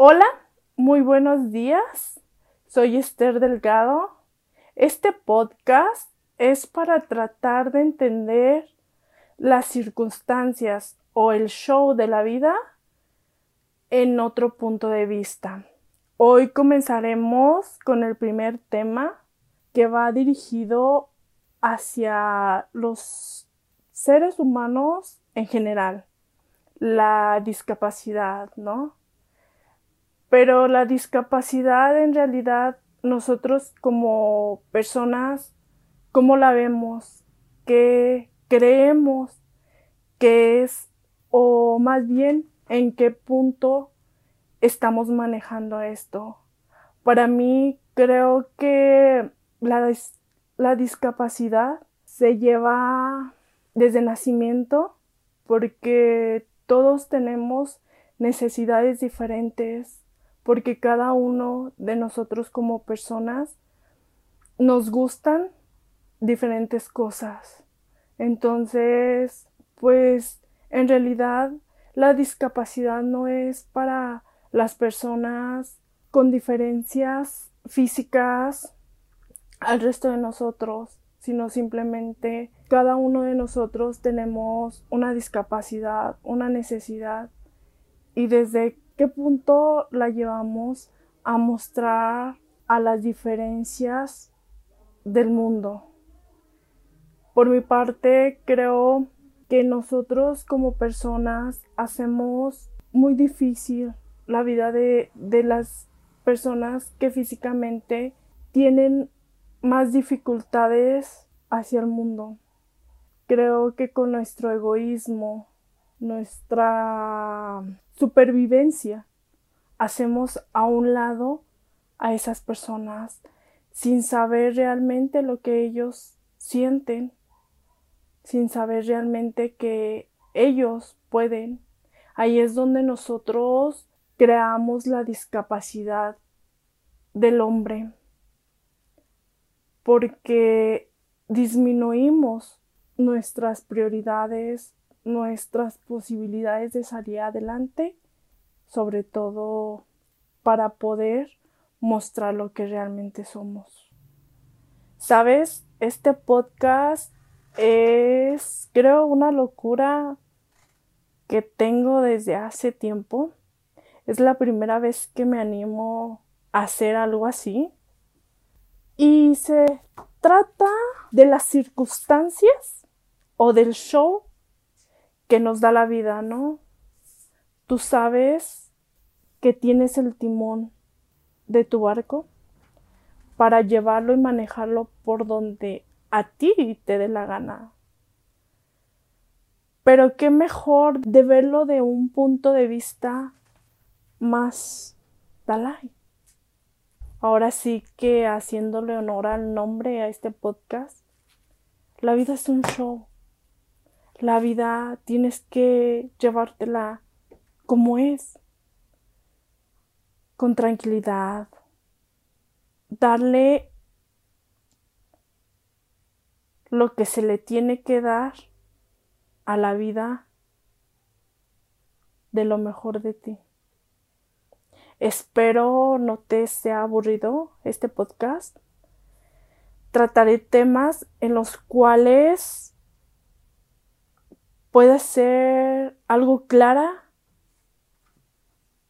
Hola, muy buenos días. Soy Esther Delgado. Este podcast es para tratar de entender las circunstancias o el show de la vida en otro punto de vista. Hoy comenzaremos con el primer tema que va dirigido hacia los seres humanos en general, la discapacidad, ¿no? Pero la discapacidad en realidad nosotros como personas, ¿cómo la vemos? ¿Qué creemos que es? O más bien, ¿en qué punto estamos manejando esto? Para mí creo que la, la discapacidad se lleva desde nacimiento porque todos tenemos necesidades diferentes, porque cada uno de nosotros como personas nos gustan diferentes cosas. Entonces, pues en realidad la discapacidad no es para las personas con diferencias físicas al resto de nosotros, sino simplemente cada uno de nosotros tenemos una discapacidad, una necesidad y desde qué punto la llevamos a mostrar a las diferencias del mundo. Por mi parte, creo que nosotros como personas hacemos muy difícil la vida de, de las personas que físicamente tienen más dificultades hacia el mundo. Creo que con nuestro egoísmo, nuestra supervivencia. Hacemos a un lado a esas personas sin saber realmente lo que ellos sienten, sin saber realmente que ellos pueden. Ahí es donde nosotros creamos la discapacidad del hombre, porque disminuimos nuestras prioridades, nuestras posibilidades de salir adelante, sobre todo para poder mostrar lo que realmente somos. Sabes, este podcast es, creo, una locura que tengo desde hace tiempo. Es la primera vez que me animo a hacer algo así. Y se trata de las circunstancias o del show que nos da la vida, ¿no? Tú sabes que tienes el timón de tu barco para llevarlo y manejarlo por donde a ti te dé la gana. Pero qué mejor de verlo de un punto de vista más Dalai. Ahora sí que haciéndole honor al nombre a este podcast, la vida es un show. La vida tienes que llevártela como es, con tranquilidad, darle lo que se le tiene que dar a la vida de lo mejor de ti. Espero no te sea aburrido este podcast. Trataré temas en los cuales puede ser algo clara,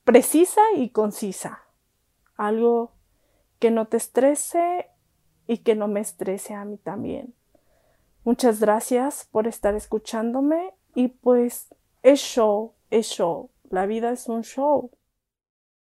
precisa y concisa. Algo que no te estrese y que no me estrese a mí también. Muchas gracias por estar escuchándome y pues es show, es show. La vida es un show.